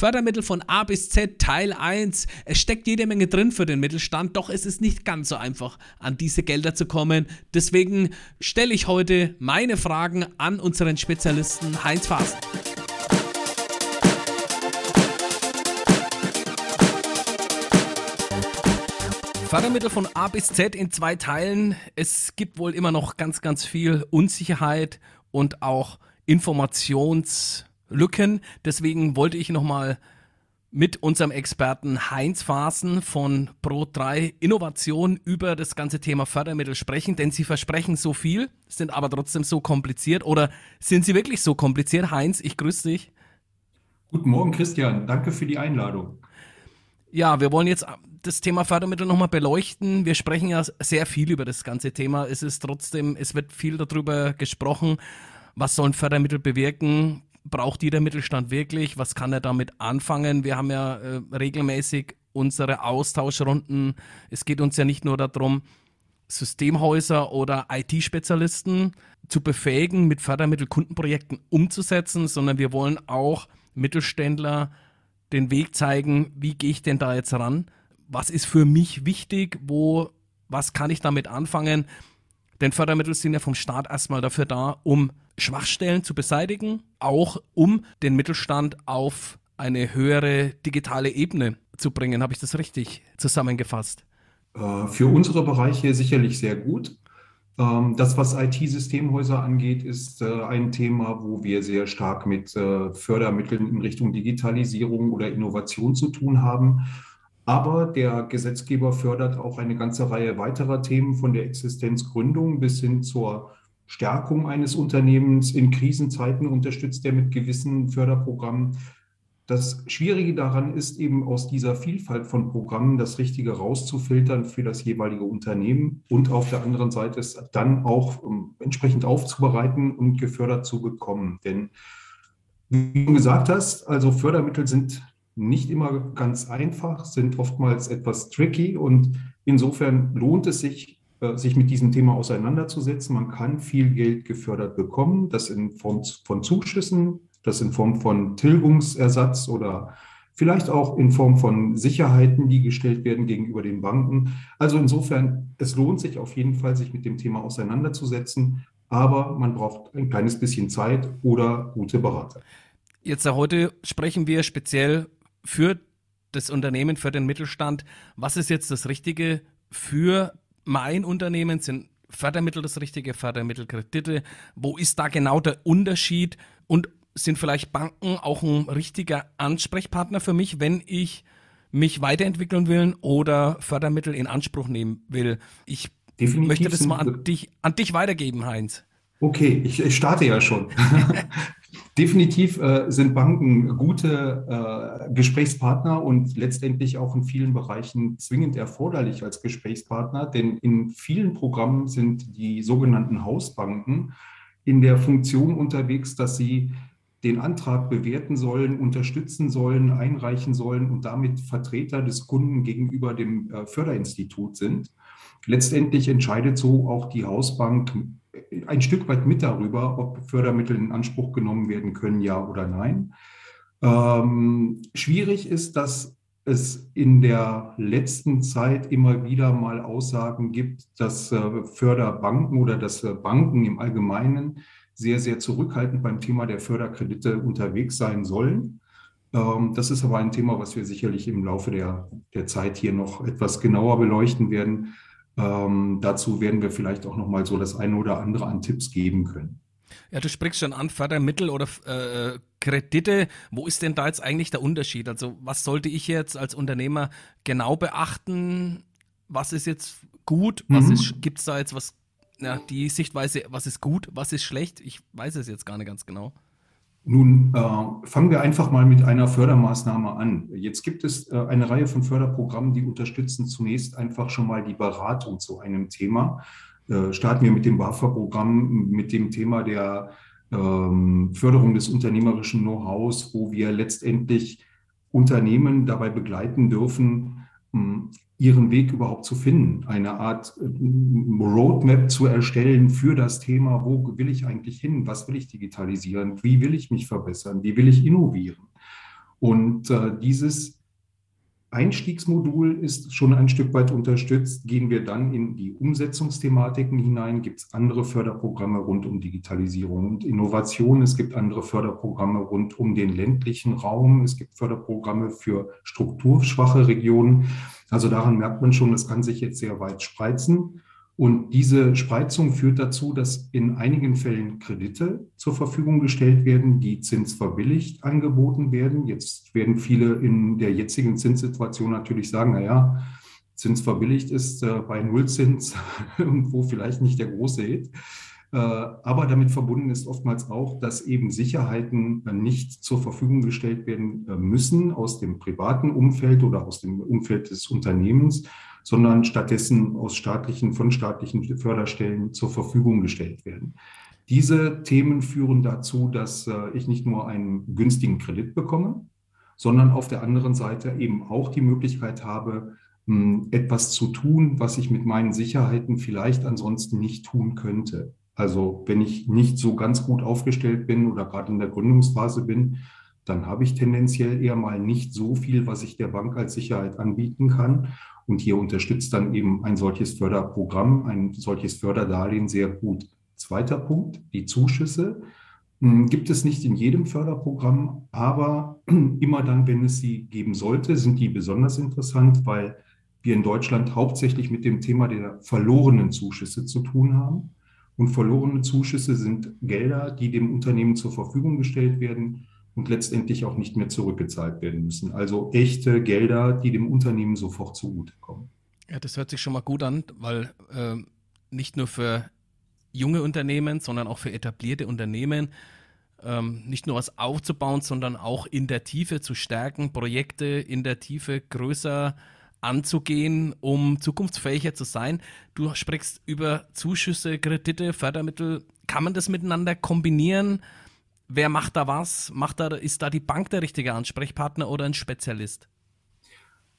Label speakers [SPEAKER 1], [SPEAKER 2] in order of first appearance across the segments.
[SPEAKER 1] Fördermittel von A bis Z Teil 1. Es steckt jede Menge drin für den Mittelstand, doch es ist nicht ganz so einfach, an diese Gelder zu kommen. Deswegen stelle ich heute meine Fragen an unseren Spezialisten Heinz Faas. Fördermittel von A bis Z in zwei Teilen. Es gibt wohl immer noch ganz, ganz viel Unsicherheit und auch Informationslücken. Deswegen wollte ich nochmal mit unserem Experten Heinz Fasen von Pro3 Innovation über das ganze Thema Fördermittel sprechen, denn sie versprechen so viel, sind aber trotzdem so kompliziert. Oder sind sie wirklich so kompliziert? Heinz, ich grüße dich.
[SPEAKER 2] Guten Morgen, Christian. Danke für die Einladung.
[SPEAKER 1] Ja, wir wollen jetzt das Thema Fördermittel nochmal beleuchten. Wir sprechen ja sehr viel über das ganze Thema. Es ist trotzdem, es wird viel darüber gesprochen, was sollen Fördermittel bewirken? Braucht jeder Mittelstand wirklich? Was kann er damit anfangen? Wir haben ja äh, regelmäßig unsere Austauschrunden. Es geht uns ja nicht nur darum, Systemhäuser oder IT-Spezialisten zu befähigen, mit Fördermittel Kundenprojekten umzusetzen, sondern wir wollen auch Mittelständler den Weg zeigen, wie gehe ich denn da jetzt ran? Was ist für mich wichtig? Wo, was kann ich damit anfangen? Denn Fördermittel sind ja vom Staat erstmal dafür da, um Schwachstellen zu beseitigen, auch um den Mittelstand auf eine höhere digitale Ebene zu bringen. Habe ich das richtig zusammengefasst?
[SPEAKER 2] Äh, für unsere Bereiche sicherlich sehr gut. Ähm, das, was IT-Systemhäuser angeht, ist äh, ein Thema, wo wir sehr stark mit äh, Fördermitteln in Richtung Digitalisierung oder Innovation zu tun haben. Aber der Gesetzgeber fördert auch eine ganze Reihe weiterer Themen von der Existenzgründung bis hin zur Stärkung eines Unternehmens. In Krisenzeiten unterstützt er mit gewissen Förderprogrammen. Das Schwierige daran ist eben aus dieser Vielfalt von Programmen das Richtige rauszufiltern für das jeweilige Unternehmen und auf der anderen Seite es dann auch um, entsprechend aufzubereiten und gefördert zu bekommen. Denn wie du gesagt hast, also Fördermittel sind nicht immer ganz einfach, sind oftmals etwas tricky und insofern lohnt es sich, äh, sich mit diesem Thema auseinanderzusetzen. Man kann viel Geld gefördert bekommen, das in Form von Zuschüssen das in Form von Tilgungsersatz oder vielleicht auch in Form von Sicherheiten, die gestellt werden gegenüber den Banken. Also insofern, es lohnt sich auf jeden Fall, sich mit dem Thema auseinanderzusetzen, aber man braucht ein kleines bisschen Zeit oder gute Berater.
[SPEAKER 1] Jetzt heute sprechen wir speziell für das Unternehmen, für den Mittelstand. Was ist jetzt das Richtige für mein Unternehmen? Sind Fördermittel das Richtige, Fördermittelkredite? Wo ist da genau der Unterschied? Und sind vielleicht Banken auch ein richtiger Ansprechpartner für mich, wenn ich mich weiterentwickeln will oder Fördermittel in Anspruch nehmen will. Ich Definitiv möchte das mal an dich, an dich weitergeben, Heinz.
[SPEAKER 2] Okay, ich, ich starte ja schon. Definitiv äh, sind Banken gute äh, Gesprächspartner und letztendlich auch in vielen Bereichen zwingend erforderlich als Gesprächspartner, denn in vielen Programmen sind die sogenannten Hausbanken in der Funktion unterwegs, dass sie den Antrag bewerten sollen, unterstützen sollen, einreichen sollen und damit Vertreter des Kunden gegenüber dem äh, Förderinstitut sind. Letztendlich entscheidet so auch die Hausbank ein Stück weit mit darüber, ob Fördermittel in Anspruch genommen werden können, ja oder nein. Ähm, schwierig ist, dass es in der letzten Zeit immer wieder mal Aussagen gibt, dass äh, Förderbanken oder dass äh, Banken im Allgemeinen sehr, sehr zurückhaltend beim Thema der Förderkredite unterwegs sein sollen. Ähm, das ist aber ein Thema, was wir sicherlich im Laufe der, der Zeit hier noch etwas genauer beleuchten werden. Ähm, dazu werden wir vielleicht auch noch mal so das eine oder andere an Tipps geben können.
[SPEAKER 1] Ja, du sprichst schon an Fördermittel oder äh, Kredite. Wo ist denn da jetzt eigentlich der Unterschied? Also was sollte ich jetzt als Unternehmer genau beachten? Was ist jetzt gut? Was mhm. gibt es da jetzt was ja, die Sichtweise, was ist gut, was ist schlecht, ich weiß es jetzt gar nicht ganz genau.
[SPEAKER 2] Nun äh, fangen wir einfach mal mit einer Fördermaßnahme an. Jetzt gibt es äh, eine Reihe von Förderprogrammen, die unterstützen zunächst einfach schon mal die Beratung zu einem Thema. Äh, starten wir mit dem BAFA-Programm, mit dem Thema der ähm, Förderung des unternehmerischen Know-hows, wo wir letztendlich Unternehmen dabei begleiten dürfen, ihren Weg überhaupt zu finden, eine Art äh, Roadmap zu erstellen für das Thema, wo will ich eigentlich hin, was will ich digitalisieren, wie will ich mich verbessern, wie will ich innovieren. Und äh, dieses Einstiegsmodul ist schon ein Stück weit unterstützt. Gehen wir dann in die Umsetzungsthematiken hinein, gibt es andere Förderprogramme rund um Digitalisierung und Innovation. Es gibt andere Förderprogramme rund um den ländlichen Raum. Es gibt Förderprogramme für strukturschwache Regionen. Also daran merkt man schon, das kann sich jetzt sehr weit spreizen. Und diese Spreizung führt dazu, dass in einigen Fällen Kredite zur Verfügung gestellt werden, die zinsverbilligt angeboten werden. Jetzt werden viele in der jetzigen Zinssituation natürlich sagen, na ja, zinsverbilligt ist äh, bei Nullzins irgendwo vielleicht nicht der große Hit. Äh, aber damit verbunden ist oftmals auch, dass eben Sicherheiten nicht zur Verfügung gestellt werden äh, müssen aus dem privaten Umfeld oder aus dem Umfeld des Unternehmens, sondern stattdessen aus staatlichen, von staatlichen Förderstellen zur Verfügung gestellt werden. Diese Themen führen dazu, dass äh, ich nicht nur einen günstigen Kredit bekomme, sondern auf der anderen Seite eben auch die Möglichkeit habe, hm, etwas zu tun, was ich mit meinen Sicherheiten vielleicht ansonsten nicht tun könnte. Also wenn ich nicht so ganz gut aufgestellt bin oder gerade in der Gründungsphase bin, dann habe ich tendenziell eher mal nicht so viel, was ich der Bank als Sicherheit anbieten kann. Und hier unterstützt dann eben ein solches Förderprogramm, ein solches Förderdarlehen sehr gut. Zweiter Punkt, die Zuschüsse. Hm, gibt es nicht in jedem Förderprogramm, aber immer dann, wenn es sie geben sollte, sind die besonders interessant, weil wir in Deutschland hauptsächlich mit dem Thema der verlorenen Zuschüsse zu tun haben. Und verlorene Zuschüsse sind Gelder, die dem Unternehmen zur Verfügung gestellt werden und letztendlich auch nicht mehr zurückgezahlt werden müssen. Also echte Gelder, die dem Unternehmen sofort zugutekommen.
[SPEAKER 1] Ja, das hört sich schon mal gut an, weil äh, nicht nur für junge Unternehmen, sondern auch für etablierte Unternehmen ähm, nicht nur was aufzubauen, sondern auch in der Tiefe zu stärken, Projekte in der Tiefe größer anzugehen, um zukunftsfähiger zu sein. Du sprichst über Zuschüsse, Kredite, Fördermittel. Kann man das miteinander kombinieren? Wer macht da was? Macht da, ist da die Bank der richtige Ansprechpartner oder ein Spezialist?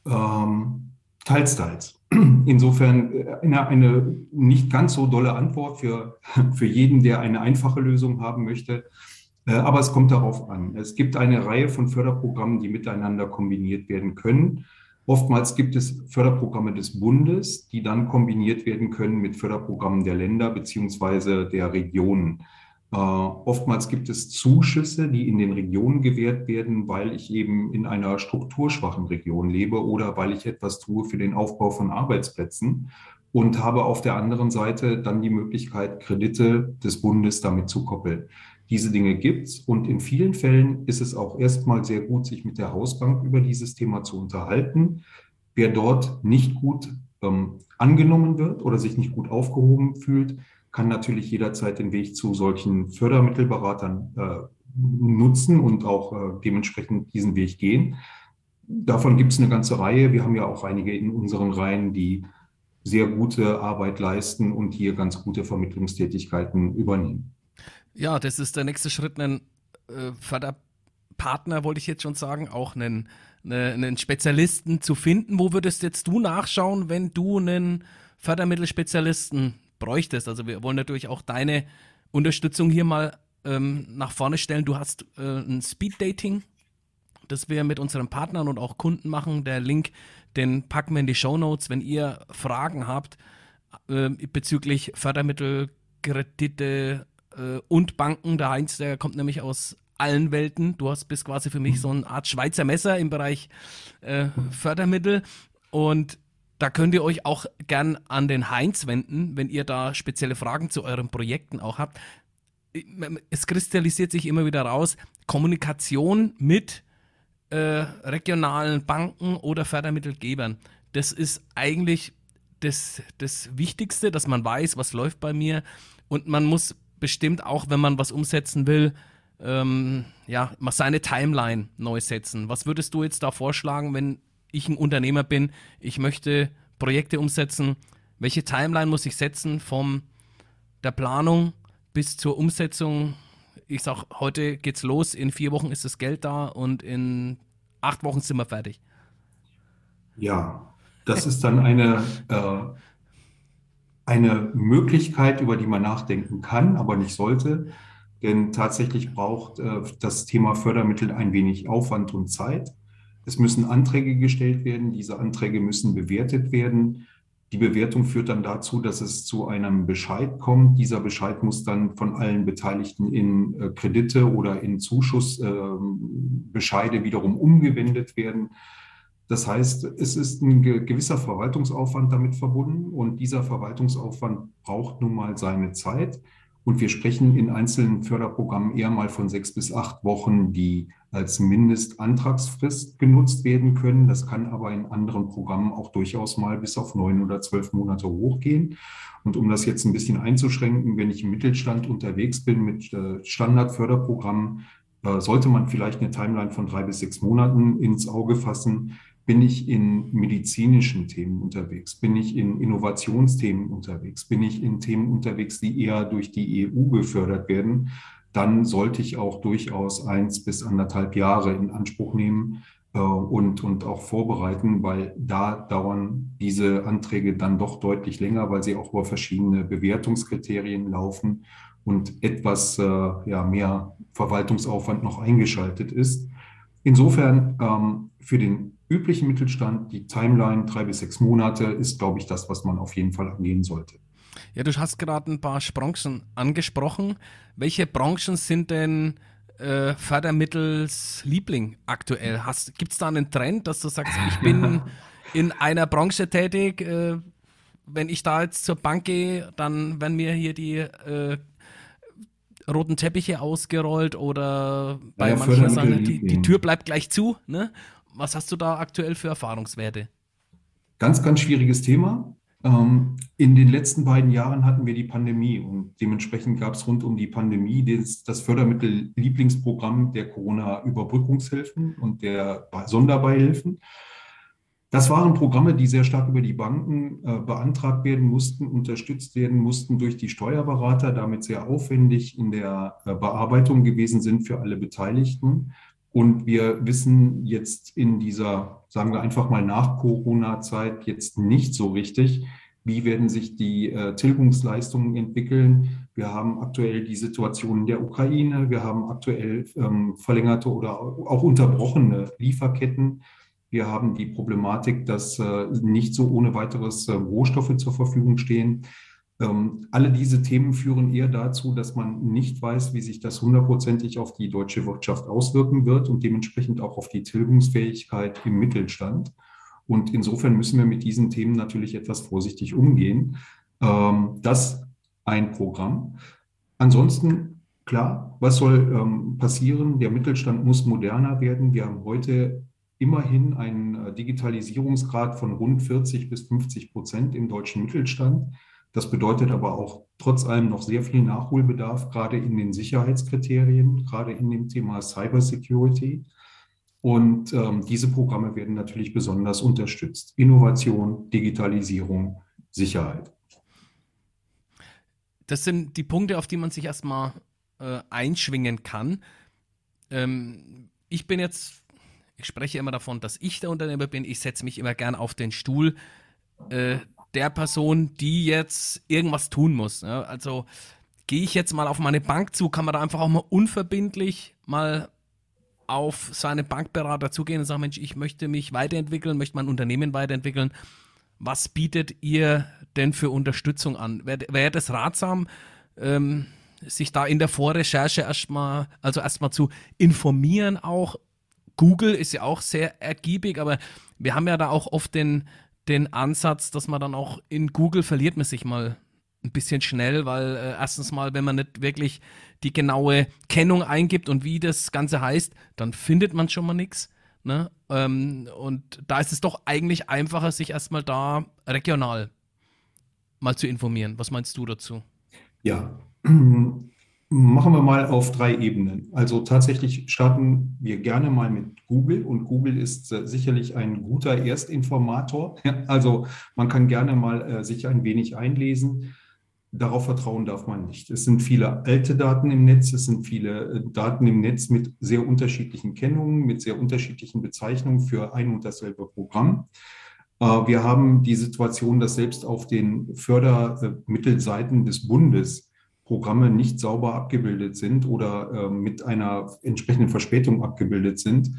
[SPEAKER 2] Ähm, teils, teils. Insofern äh, eine, eine, nicht ganz so dolle Antwort für, für jeden, der eine einfache Lösung haben möchte. Äh, aber es kommt darauf an. Es gibt eine Reihe von Förderprogrammen, die miteinander kombiniert werden können. Oftmals gibt es Förderprogramme des Bundes, die dann kombiniert werden können mit Förderprogrammen der Länder beziehungsweise der Regionen. Äh, oftmals gibt es Zuschüsse, die in den Regionen gewährt werden, weil ich eben in einer strukturschwachen Region lebe oder weil ich etwas tue für den Aufbau von Arbeitsplätzen und habe auf der anderen Seite dann die Möglichkeit, Kredite des Bundes damit zu koppeln. Diese Dinge gibt es und in vielen Fällen ist es auch erstmal sehr gut, sich mit der Hausbank über dieses Thema zu unterhalten. Wer dort nicht gut ähm, angenommen wird oder sich nicht gut aufgehoben fühlt, kann natürlich jederzeit den Weg zu solchen Fördermittelberatern äh, nutzen und auch äh, dementsprechend diesen Weg gehen. Davon gibt es eine ganze Reihe. Wir haben ja auch einige in unseren Reihen, die sehr gute Arbeit leisten und hier ganz gute Vermittlungstätigkeiten übernehmen.
[SPEAKER 1] Ja, das ist der nächste Schritt, einen äh, Förderpartner, wollte ich jetzt schon sagen, auch einen, eine, einen Spezialisten zu finden. Wo würdest jetzt du nachschauen, wenn du einen Fördermittelspezialisten bräuchtest. Also wir wollen natürlich auch deine Unterstützung hier mal ähm, nach vorne stellen. Du hast äh, ein Speed-Dating, das wir mit unseren Partnern und auch Kunden machen. Der Link, den packen wir in die Show Notes. Wenn ihr Fragen habt äh, bezüglich Fördermittel, Kredite äh, und Banken, der Heinz, der kommt nämlich aus allen Welten. Du hast bist quasi für mich so eine Art Schweizer Messer im Bereich äh, Fördermittel. Und da könnt ihr euch auch gern an den Heinz wenden, wenn ihr da spezielle Fragen zu euren Projekten auch habt. Es kristallisiert sich immer wieder raus, Kommunikation mit äh, regionalen Banken oder Fördermittelgebern. Das ist eigentlich das, das Wichtigste, dass man weiß, was läuft bei mir. Und man muss bestimmt auch, wenn man was umsetzen will, ähm, ja, mal seine Timeline neu setzen. Was würdest du jetzt da vorschlagen, wenn ich ein Unternehmer bin, ich möchte Projekte umsetzen. Welche Timeline muss ich setzen vom der Planung bis zur Umsetzung? Ich sage, heute geht's los, in vier Wochen ist das Geld da und in acht Wochen sind wir fertig.
[SPEAKER 2] Ja, das ist dann eine, äh, eine Möglichkeit, über die man nachdenken kann, aber nicht sollte. Denn tatsächlich braucht äh, das Thema Fördermittel ein wenig Aufwand und Zeit. Es müssen Anträge gestellt werden. Diese Anträge müssen bewertet werden. Die Bewertung führt dann dazu, dass es zu einem Bescheid kommt. Dieser Bescheid muss dann von allen Beteiligten in äh, Kredite oder in Zuschussbescheide wiederum umgewendet werden. Das heißt, es ist ein gewisser Verwaltungsaufwand damit verbunden und dieser Verwaltungsaufwand braucht nun mal seine Zeit. Und wir sprechen in einzelnen Förderprogrammen eher mal von sechs bis acht Wochen, die als Mindestantragsfrist genutzt werden können. Das kann aber in anderen Programmen auch durchaus mal bis auf neun oder zwölf Monate hochgehen. Und um das jetzt ein bisschen einzuschränken, wenn ich im Mittelstand unterwegs bin mit äh, Standardförderprogrammen, äh, sollte man vielleicht eine Timeline von drei bis sechs Monaten ins Auge fassen. Bin ich in medizinischen Themen unterwegs? Bin ich in Innovationsthemen unterwegs? Bin ich in Themen unterwegs, die eher durch die EU gefördert werden? Dann sollte ich auch durchaus eins bis anderthalb Jahre in Anspruch nehmen äh, und, und auch vorbereiten, weil da dauern diese Anträge dann doch deutlich länger, weil sie auch über verschiedene Bewertungskriterien laufen und etwas äh, ja, mehr Verwaltungsaufwand noch eingeschaltet ist. Insofern ähm, für den üblichen Mittelstand, die Timeline drei bis sechs Monate, ist, glaube ich, das, was man auf jeden Fall angehen sollte.
[SPEAKER 1] Ja, du hast gerade ein paar Branchen angesprochen. Welche Branchen sind denn äh, Fördermittels Liebling aktuell? Gibt es da einen Trend, dass du sagst, ich bin in einer Branche tätig, äh, wenn ich da jetzt zur Bank gehe, dann werden mir hier die äh, roten Teppiche ausgerollt oder bei ja, manchen sagen, die, die, Tür bleibt gleich zu. Ne? Was hast du da aktuell für Erfahrungswerte?
[SPEAKER 2] Ganz, ganz schwieriges Thema. Ähm, in den letzten beiden Jahren hatten wir die Pandemie und dementsprechend gab es rund um die Pandemie das, das Fördermittel Lieblingsprogramm der Corona-Überbrückungshilfen und der Sonderbeihilfen. Das waren Programme, die sehr stark über die Banken äh, beantragt werden mussten, unterstützt werden mussten durch die Steuerberater, damit sehr aufwendig in der äh, Bearbeitung gewesen sind für alle Beteiligten. Und wir wissen jetzt in dieser, sagen wir einfach mal nach Corona-Zeit jetzt nicht so richtig, wie werden sich die äh, Tilgungsleistungen entwickeln. Wir haben aktuell die Situation in der Ukraine, wir haben aktuell ähm, verlängerte oder auch unterbrochene Lieferketten. Wir haben die Problematik, dass äh, nicht so ohne weiteres äh, Rohstoffe zur Verfügung stehen. Ähm, alle diese Themen führen eher dazu, dass man nicht weiß, wie sich das hundertprozentig auf die deutsche Wirtschaft auswirken wird und dementsprechend auch auf die Tilgungsfähigkeit im Mittelstand. Und insofern müssen wir mit diesen Themen natürlich etwas vorsichtig umgehen. Ähm, das ein Programm. Ansonsten, klar, was soll ähm, passieren? Der Mittelstand muss moderner werden. Wir haben heute immerhin einen äh, Digitalisierungsgrad von rund 40 bis 50 Prozent im deutschen Mittelstand. Das bedeutet aber auch trotz allem noch sehr viel Nachholbedarf, gerade in den Sicherheitskriterien, gerade in dem Thema Cybersecurity. Und ähm, diese Programme werden natürlich besonders unterstützt. Innovation, Digitalisierung, Sicherheit.
[SPEAKER 1] Das sind die Punkte, auf die man sich erstmal äh, einschwingen kann. Ähm, ich bin jetzt, ich spreche immer davon, dass ich der Unternehmer bin. Ich setze mich immer gern auf den Stuhl äh, der Person, die jetzt irgendwas tun muss. Ja? Also gehe ich jetzt mal auf meine Bank zu, kann man da einfach auch mal unverbindlich mal auf seine Bankberater zugehen und sagen, Mensch, ich möchte mich weiterentwickeln, möchte mein Unternehmen weiterentwickeln. Was bietet ihr denn für Unterstützung an? Wäre wär das ratsam, ähm, sich da in der Vorrecherche erstmal, also erstmal zu informieren auch? Google ist ja auch sehr ergiebig, aber wir haben ja da auch oft den, den Ansatz, dass man dann auch in Google verliert man sich mal ein bisschen schnell, weil äh, erstens mal, wenn man nicht wirklich die genaue Kennung eingibt und wie das Ganze heißt, dann findet man schon mal nichts. Ne? Ähm, und da ist es doch eigentlich einfacher, sich erstmal da regional mal zu informieren. Was meinst du dazu?
[SPEAKER 2] Ja, Machen wir mal auf drei Ebenen. Also tatsächlich starten wir gerne mal mit Google und Google ist äh, sicherlich ein guter Erstinformator. Also man kann gerne mal äh, sich ein wenig einlesen. Darauf vertrauen darf man nicht. Es sind viele alte Daten im Netz, es sind viele äh, Daten im Netz mit sehr unterschiedlichen Kennungen, mit sehr unterschiedlichen Bezeichnungen für ein und dasselbe Programm. Wir haben die Situation, dass selbst auf den Fördermittelseiten des Bundes Programme nicht sauber abgebildet sind oder äh, mit einer entsprechenden Verspätung abgebildet sind.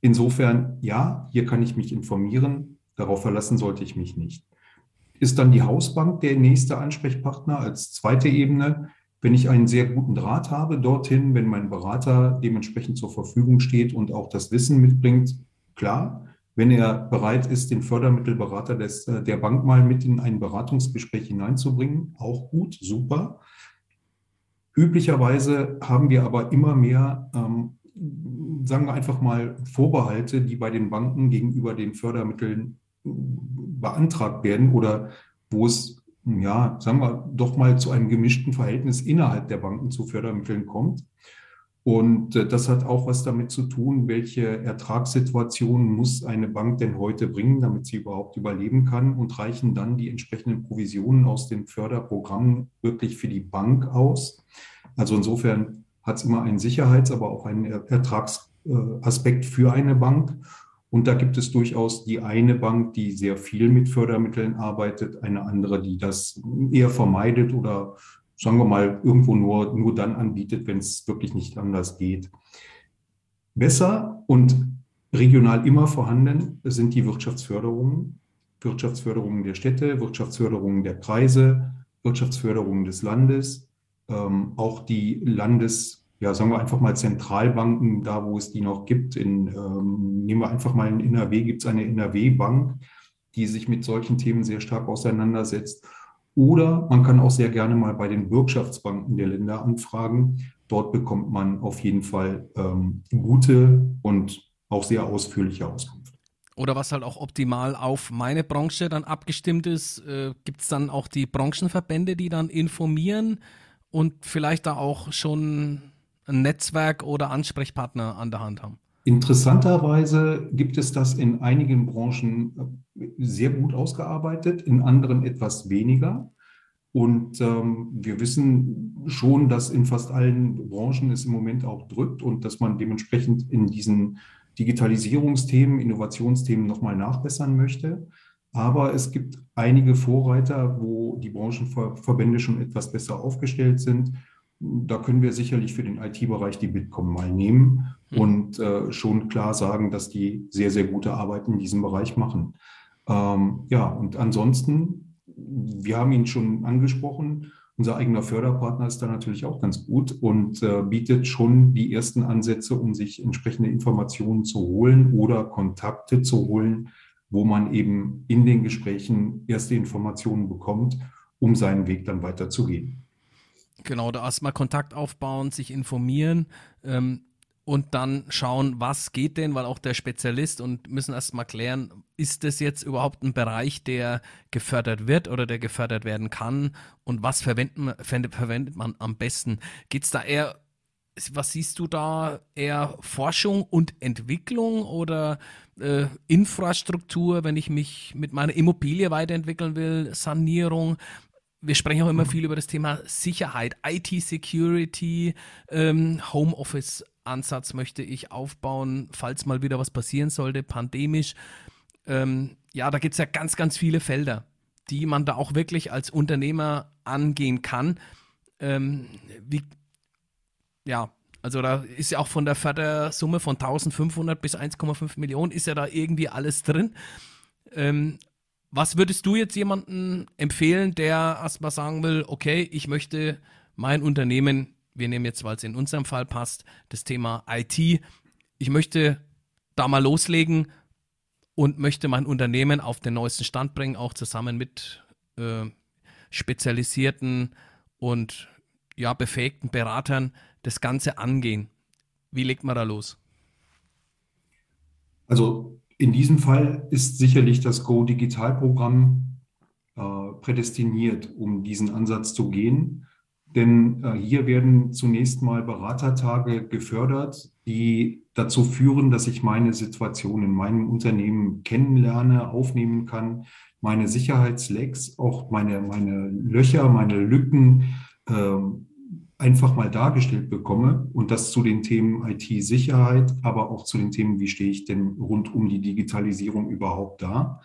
[SPEAKER 2] Insofern, ja, hier kann ich mich informieren. Darauf verlassen sollte ich mich nicht. Ist dann die Hausbank der nächste Ansprechpartner als zweite Ebene? Wenn ich einen sehr guten Draht habe dorthin, wenn mein Berater dementsprechend zur Verfügung steht und auch das Wissen mitbringt, klar. Wenn er bereit ist, den Fördermittelberater des, äh, der Bank mal mit in ein Beratungsgespräch hineinzubringen, auch gut, super. Üblicherweise haben wir aber immer mehr, ähm, sagen wir einfach mal, Vorbehalte, die bei den Banken gegenüber den Fördermitteln äh, beantragt werden oder wo es, ja, sagen wir doch mal zu einem gemischten Verhältnis innerhalb der Banken zu Fördermitteln kommt. Und äh, das hat auch was damit zu tun, welche Ertragssituation muss eine Bank denn heute bringen, damit sie überhaupt überleben kann und reichen dann die entsprechenden Provisionen aus den Förderprogrammen wirklich für die Bank aus. Also insofern hat es immer einen Sicherheits-, aber auch einen Ertragsaspekt für eine Bank. Und da gibt es durchaus die eine Bank, die sehr viel mit Fördermitteln arbeitet, eine andere, die das eher vermeidet oder sagen wir mal, irgendwo nur, nur dann anbietet, wenn es wirklich nicht anders geht. Besser und regional immer vorhanden sind die Wirtschaftsförderungen. Wirtschaftsförderungen der Städte, Wirtschaftsförderungen der Kreise, Wirtschaftsförderungen des Landes, ähm, auch die Landes, ja, sagen wir einfach mal Zentralbanken, da wo es die noch gibt. In, ähm, nehmen wir einfach mal in NRW, gibt es eine NRW-Bank, die sich mit solchen Themen sehr stark auseinandersetzt. Oder man kann auch sehr gerne mal bei den Bürgschaftsbanken der Länder anfragen. Dort bekommt man auf jeden Fall ähm, gute und auch sehr ausführliche Auskunft.
[SPEAKER 1] Oder was halt auch optimal auf meine Branche dann abgestimmt ist, äh, gibt es dann auch die Branchenverbände, die dann informieren und vielleicht da auch schon ein Netzwerk oder Ansprechpartner an der Hand haben.
[SPEAKER 2] Interessanterweise gibt es das in einigen Branchen äh, sehr gut ausgearbeitet, in anderen etwas weniger. Und ähm, wir wissen schon, dass in fast allen Branchen es im Moment auch drückt und dass man dementsprechend in diesen Digitalisierungsthemen, Innovationsthemen nochmal nachbessern möchte. Aber es gibt einige Vorreiter, wo die Branchenverbände schon etwas besser aufgestellt sind da können wir sicherlich für den IT-Bereich die Bitkom mal nehmen mhm. und äh, schon klar sagen, dass die sehr, sehr gute Arbeit in diesem Bereich machen. Ähm, ja, und ansonsten, wir haben ihn schon angesprochen, unser eigener Förderpartner ist da natürlich auch ganz gut und äh, bietet schon die ersten Ansätze, um sich entsprechende Informationen zu holen oder Kontakte zu holen, wo man eben in den Gesprächen erste Informationen bekommt, um seinen Weg dann weiterzugehen.
[SPEAKER 1] Genau, da erstmal Kontakt aufbauen, sich informieren ähm, und dann schauen, was geht denn, weil auch der Spezialist und müssen erstmal klären, ist das jetzt überhaupt ein Bereich, der gefördert wird oder der gefördert werden kann und was verwendet, verwendet man am besten? Geht es da eher, was siehst du da, eher Forschung und Entwicklung oder äh, Infrastruktur, wenn ich mich mit meiner Immobilie weiterentwickeln will, Sanierung? wir sprechen auch immer mhm. viel über das Thema Sicherheit, IT-Security, ähm, Homeoffice-Ansatz möchte ich aufbauen, falls mal wieder was passieren sollte, pandemisch. Ähm, ja, da gibt es ja ganz, ganz viele Felder, die man da auch wirklich als Unternehmer angehen kann. Ähm, wie, ja, also da ist ja auch von der Fördersumme von 1500 bis 1,5 Millionen ist ja da irgendwie alles drin. Ähm, was würdest du jetzt jemandem empfehlen, der erstmal sagen will, okay, ich möchte mein Unternehmen, wir nehmen jetzt, weil es in unserem Fall passt, das Thema IT, ich möchte da mal loslegen und möchte mein Unternehmen auf den neuesten Stand bringen, auch zusammen mit äh, spezialisierten und ja, befähigten Beratern das Ganze angehen. Wie legt man da los?
[SPEAKER 2] Also in diesem Fall ist sicherlich das Go-Digital-Programm äh, prädestiniert, um diesen Ansatz zu gehen. Denn äh, hier werden zunächst mal Beratertage gefördert, die dazu führen, dass ich meine Situation in meinem Unternehmen kennenlerne, aufnehmen kann, meine Sicherheitslecks, auch meine, meine Löcher, meine Lücken äh, einfach mal dargestellt bekomme und das zu den Themen IT-Sicherheit, aber auch zu den Themen, wie stehe ich denn rund um die Digitalisierung überhaupt da.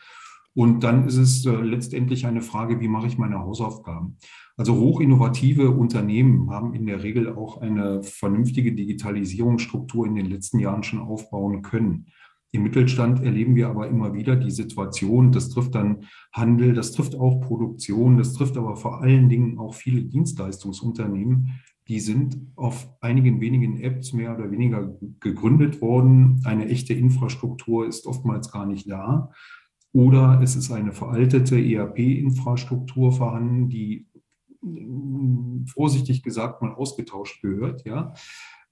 [SPEAKER 2] Und dann ist es äh, letztendlich eine Frage, wie mache ich meine Hausaufgaben? Also hochinnovative Unternehmen haben in der Regel auch eine vernünftige Digitalisierungsstruktur in den letzten Jahren schon aufbauen können. Im Mittelstand erleben wir aber immer wieder die Situation, das trifft dann Handel, das trifft auch Produktion, das trifft aber vor allen Dingen auch viele Dienstleistungsunternehmen, die sind auf einigen wenigen Apps mehr oder weniger gegründet worden. Eine echte Infrastruktur ist oftmals gar nicht da. Oder es ist eine veraltete ERP-Infrastruktur vorhanden, die vorsichtig gesagt mal ausgetauscht gehört, ja.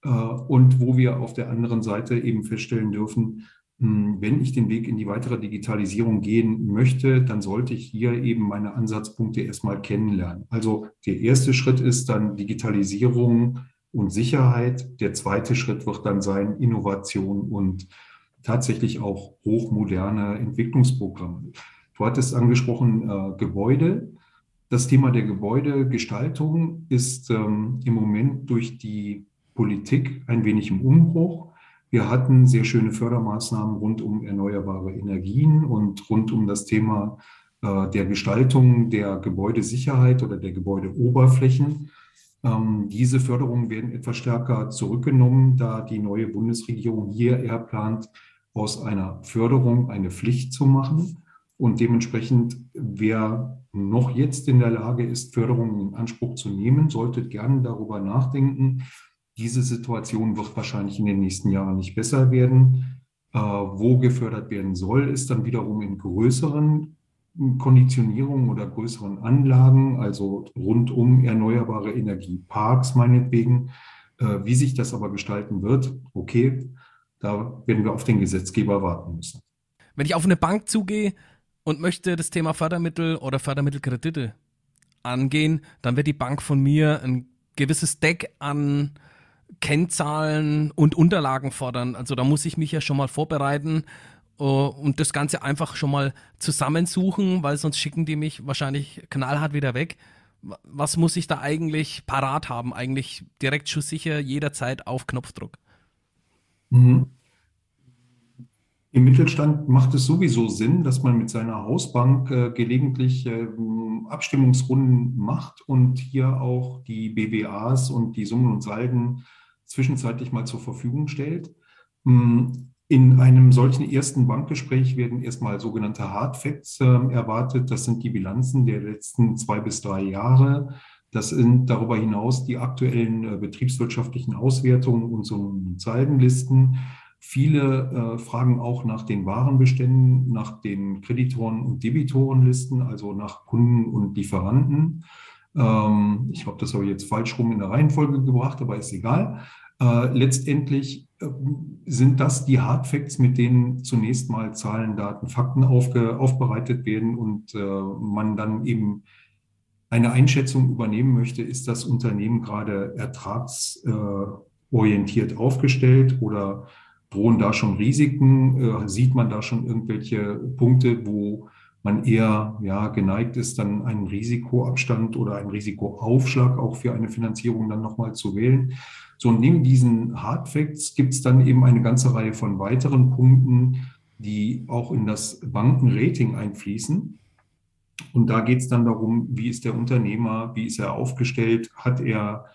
[SPEAKER 2] Äh, und wo wir auf der anderen Seite eben feststellen dürfen, hm, wenn ich den Weg in die weitere Digitalisierung gehen möchte, dann sollte ich hier eben meine Ansatzpunkte erstmal kennenlernen. Also der erste Schritt ist dann Digitalisierung und Sicherheit. Der zweite Schritt wird dann sein Innovation und tatsächlich auch hochmoderne Entwicklungsprogramme. Du hattest angesprochen äh, Gebäude. Das Thema der Gebäudegestaltung ist ähm, im Moment durch die Politik ein wenig im Umbruch. Wir hatten sehr schöne Fördermaßnahmen rund um erneuerbare Energien und rund um das Thema äh, der Gestaltung der Gebäudesicherheit oder der Gebäudeoberflächen. Ähm, diese Förderungen werden etwas stärker zurückgenommen, da die neue Bundesregierung hier eher plant, aus einer Förderung eine Pflicht zu machen. Und dementsprechend, wer noch jetzt in der Lage ist, Förderungen in Anspruch zu nehmen, sollte gerne darüber nachdenken, diese Situation wird wahrscheinlich in den nächsten Jahren nicht besser werden. Äh, wo gefördert werden soll, ist dann wiederum in größeren Konditionierungen oder größeren Anlagen, also rund um erneuerbare Energieparks meinetwegen. Äh, wie sich das aber gestalten wird, okay, da werden wir auf den Gesetzgeber warten müssen.
[SPEAKER 1] Wenn ich auf eine Bank zugehe und möchte das Thema Fördermittel oder Fördermittelkredite angehen, dann wird die Bank von mir ein gewisses Deck an Kennzahlen und Unterlagen fordern. Also da muss ich mich ja schon mal vorbereiten uh, und das Ganze einfach schon mal zusammensuchen, weil sonst schicken die mich wahrscheinlich knallhart wieder weg. Was muss ich da eigentlich parat haben? Eigentlich direkt schusssicher jederzeit auf Knopfdruck.
[SPEAKER 2] Mhm. Im Mittelstand macht es sowieso Sinn, dass man mit seiner Hausbank äh, gelegentlich äh, Abstimmungsrunden macht und hier auch die BWAs und die Summen und Salden zwischenzeitlich mal zur Verfügung stellt. Hm, in einem solchen ersten Bankgespräch werden erstmal sogenannte Hard Facts äh, erwartet. Das sind die Bilanzen der letzten zwei bis drei Jahre. Das sind darüber hinaus die aktuellen äh, betriebswirtschaftlichen Auswertungen und so Saldenlisten. Viele äh, fragen auch nach den Warenbeständen, nach den Kreditoren- und Debitorenlisten, also nach Kunden und Lieferanten. Ähm, ich glaube, das habe ich jetzt falsch rum in der Reihenfolge gebracht, aber ist egal. Äh, letztendlich äh, sind das die Hardfacts, mit denen zunächst mal Zahlen, Daten, Fakten aufge, aufbereitet werden und äh, man dann eben eine Einschätzung übernehmen möchte, ist das Unternehmen gerade ertragsorientiert aufgestellt oder drohen da schon Risiken? Äh, sieht man da schon irgendwelche Punkte, wo man eher ja, geneigt ist, dann einen Risikoabstand oder einen Risikoaufschlag auch für eine Finanzierung dann nochmal zu wählen. So, neben diesen Hard Facts gibt es dann eben eine ganze Reihe von weiteren Punkten, die auch in das Bankenrating einfließen. Und da geht es dann darum, wie ist der Unternehmer, wie ist er aufgestellt, hat er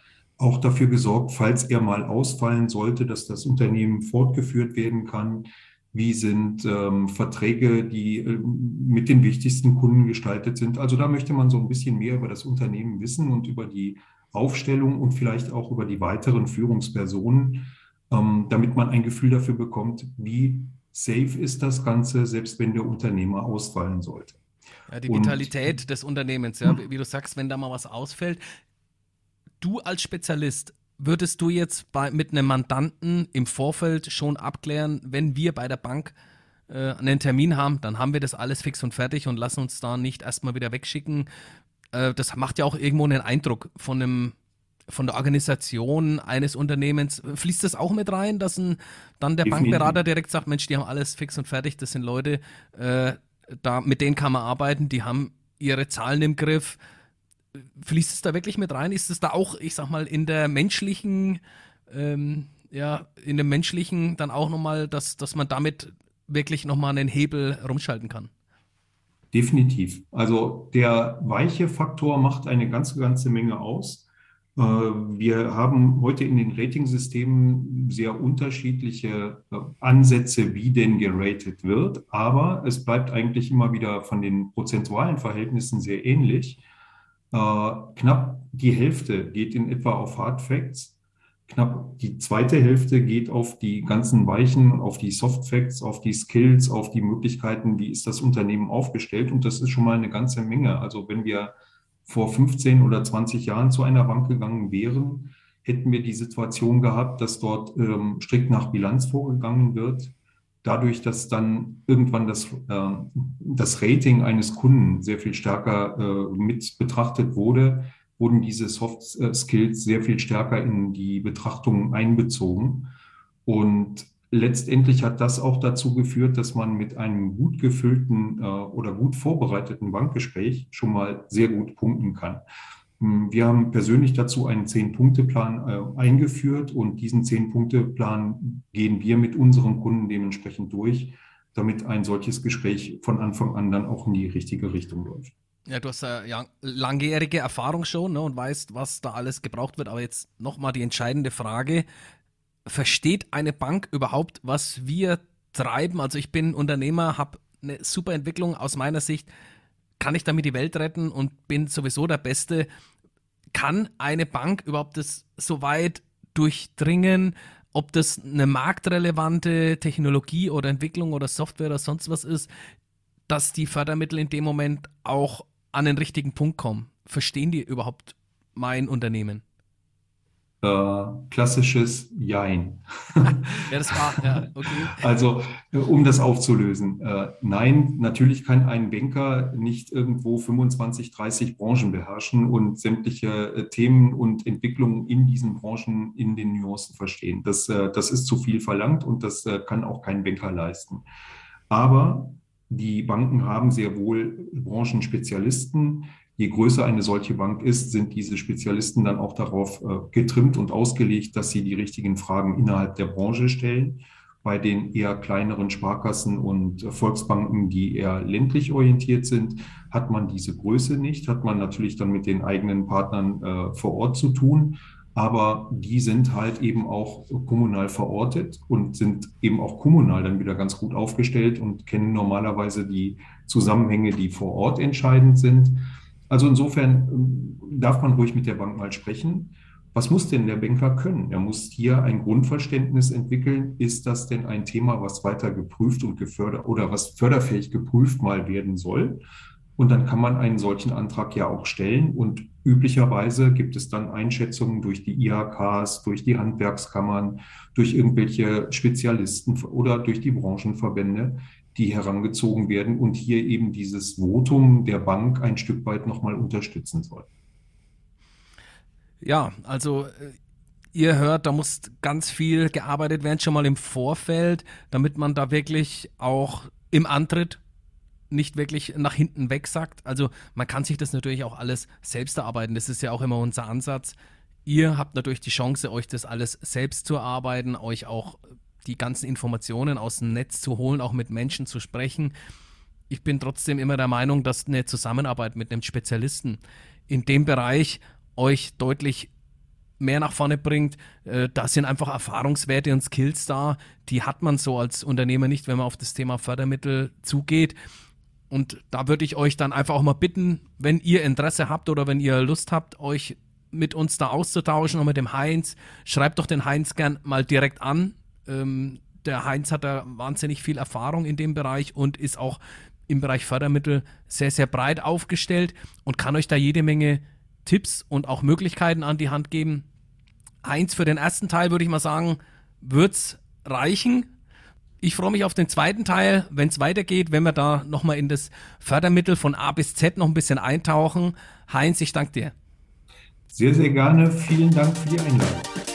[SPEAKER 2] auch dafür gesorgt, falls er mal ausfallen sollte, dass das Unternehmen fortgeführt werden kann, wie sind ähm, Verträge, die äh, mit den wichtigsten Kunden gestaltet sind. Also da möchte man so ein bisschen mehr über das Unternehmen wissen und über die Aufstellung und vielleicht auch über die weiteren Führungspersonen, ähm, damit man ein Gefühl dafür bekommt, wie safe ist das Ganze, selbst wenn der Unternehmer ausfallen sollte.
[SPEAKER 1] Ja, die Vitalität und, des Unternehmens, ja, wie, wie du sagst, wenn da mal was ausfällt. Du als Spezialist, würdest du jetzt bei, mit einem Mandanten im Vorfeld schon abklären, wenn wir bei der Bank äh, einen Termin haben, dann haben wir das alles fix und fertig und lassen uns da nicht erstmal wieder wegschicken. Äh, das macht ja auch irgendwo einen Eindruck von einem von der Organisation eines Unternehmens. Fließt das auch mit rein, dass ein, dann der Definitiv. Bankberater direkt sagt, Mensch, die haben alles fix und fertig, das sind Leute, äh, da, mit denen kann man arbeiten, die haben ihre Zahlen im Griff, fließt es da wirklich mit rein? Ist es da auch, ich sag mal, in der menschlichen, ähm, ja, in dem menschlichen dann auch nochmal, dass, dass man damit wirklich nochmal einen Hebel rumschalten kann?
[SPEAKER 2] Definitiv. Also der weiche Faktor macht eine ganze, ganze Menge aus. Äh, wir haben heute in den Ratingsystemen sehr unterschiedliche äh, Ansätze, wie denn geratet wird, aber es bleibt eigentlich immer wieder von den prozentualen Verhältnissen sehr ähnlich. Äh, knapp die Hälfte geht in etwa auf Hard Facts, knapp die zweite Hälfte geht auf die ganzen Weichen, auf die Soft Facts, auf die Skills, auf die Möglichkeiten, wie ist das Unternehmen aufgestellt. Und das ist schon mal eine ganze Menge. Also wenn wir vor 15 oder 20 Jahren zu einer Bank gegangen wären, hätten wir die Situation gehabt, dass dort ähm, strikt nach Bilanz vorgegangen wird. Dadurch, dass dann irgendwann das, äh, das Rating eines Kunden sehr viel stärker äh, mit betrachtet wurde, wurden diese Soft äh, Skills sehr viel stärker in die Betrachtung einbezogen. Und letztendlich hat das auch dazu geführt, dass man mit einem gut gefüllten äh, oder gut vorbereiteten Bankgespräch schon mal sehr gut punkten kann. Hm, wir haben persönlich dazu einen Zehn-Punkte-Plan äh, eingeführt und diesen Zehn-Punkte-Plan gehen wir mit unseren Kunden dementsprechend durch, damit ein solches Gespräch von Anfang an dann auch in die richtige Richtung läuft.
[SPEAKER 1] Ja, du hast ja langjährige Erfahrung schon ne, und weißt, was da alles gebraucht wird. Aber jetzt nochmal die entscheidende Frage versteht eine Bank überhaupt, was wir treiben? Also ich bin Unternehmer, habe eine super Entwicklung aus meiner Sicht, kann ich damit die Welt retten und bin sowieso der Beste. Kann eine Bank überhaupt das so weit durchdringen, ob das eine marktrelevante Technologie oder Entwicklung oder Software oder sonst was ist, dass die Fördermittel in dem Moment auch an den richtigen Punkt kommen? Verstehen die überhaupt mein Unternehmen?
[SPEAKER 2] Äh, klassisches Jein.
[SPEAKER 1] ja, das war, ja, okay.
[SPEAKER 2] Also, äh, um das aufzulösen. Äh, nein, natürlich kann ein Banker nicht irgendwo 25, 30 Branchen beherrschen und sämtliche äh, Themen und Entwicklungen in diesen Branchen in den Nuancen verstehen. Das, äh, das ist zu viel verlangt und das äh, kann auch kein Banker leisten. Aber die Banken haben sehr wohl Branchenspezialisten, je größer eine solche Bank ist, sind diese Spezialisten dann auch darauf äh, getrimmt und ausgelegt, dass sie die richtigen Fragen innerhalb der Branche stellen. Bei den eher kleineren Sparkassen und Volksbanken, die eher ländlich orientiert sind, hat man diese Größe nicht, hat man natürlich dann mit den eigenen Partnern äh, vor Ort zu tun. Aber die sind halt eben auch kommunal verortet und sind eben auch kommunal dann wieder ganz gut aufgestellt und kennen normalerweise die Zusammenhänge, die vor Ort entscheidend sind. Also insofern ähm, darf man ruhig mit der Bank mal sprechen. Was muss denn der Banker können? Er muss hier ein Grundverständnis entwickeln. Ist das denn ein Thema, was weiter geprüft und gefördert oder was förderfähig geprüft mal werden soll? Und dann kann man einen solchen Antrag ja auch stellen. Und üblicherweise gibt es dann Einschätzungen durch die IHKs, durch die Handwerkskammern, durch irgendwelche Spezialisten oder durch die Branchenverbände, die herangezogen werden und hier eben dieses Votum der Bank ein Stück weit nochmal unterstützen soll.
[SPEAKER 1] Ja, also äh, ihr hört, da muss ganz viel gearbeitet werden, schon mal im Vorfeld, damit man da wirklich auch im Antritt nicht wirklich nach hinten wegsackt. Also man kann sich das natürlich auch alles selbst erarbeiten. Das ist ja auch immer unser Ansatz. Ihr habt natürlich die Chance, euch das alles selbst zu erarbeiten, euch auch die ganzen Informationen aus dem Netz zu holen, auch mit Menschen zu sprechen. Ich bin trotzdem immer der Meinung, dass eine Zusammenarbeit mit einem Spezialisten in dem Bereich euch deutlich mehr nach vorne bringt. Äh, da sind einfach Erfahrungswerte und Skills da, die hat man so als Unternehmer nicht, wenn man auf das Thema Fördermittel zugeht. Und da würde ich euch dann einfach auch mal bitten, wenn ihr Interesse habt oder wenn ihr Lust habt, euch mit uns da auszutauschen und mit dem Heinz, schreibt doch den Heinz gern mal direkt an. Ähm, der Heinz hat da wahnsinnig viel Erfahrung in dem Bereich und ist auch im Bereich Fördermittel sehr, sehr breit aufgestellt und kann euch da jede Menge Tipps und auch Möglichkeiten an die Hand geben. Heinz, für den ersten Teil würde ich mal sagen, wird es reichen. Ich freue mich auf den zweiten Teil, wenn es weitergeht, wenn wir da nochmal in das Fördermittel von A bis Z noch ein bisschen eintauchen. Heinz, ich danke dir.
[SPEAKER 2] Sehr, sehr gerne. Vielen Dank für die Einladung.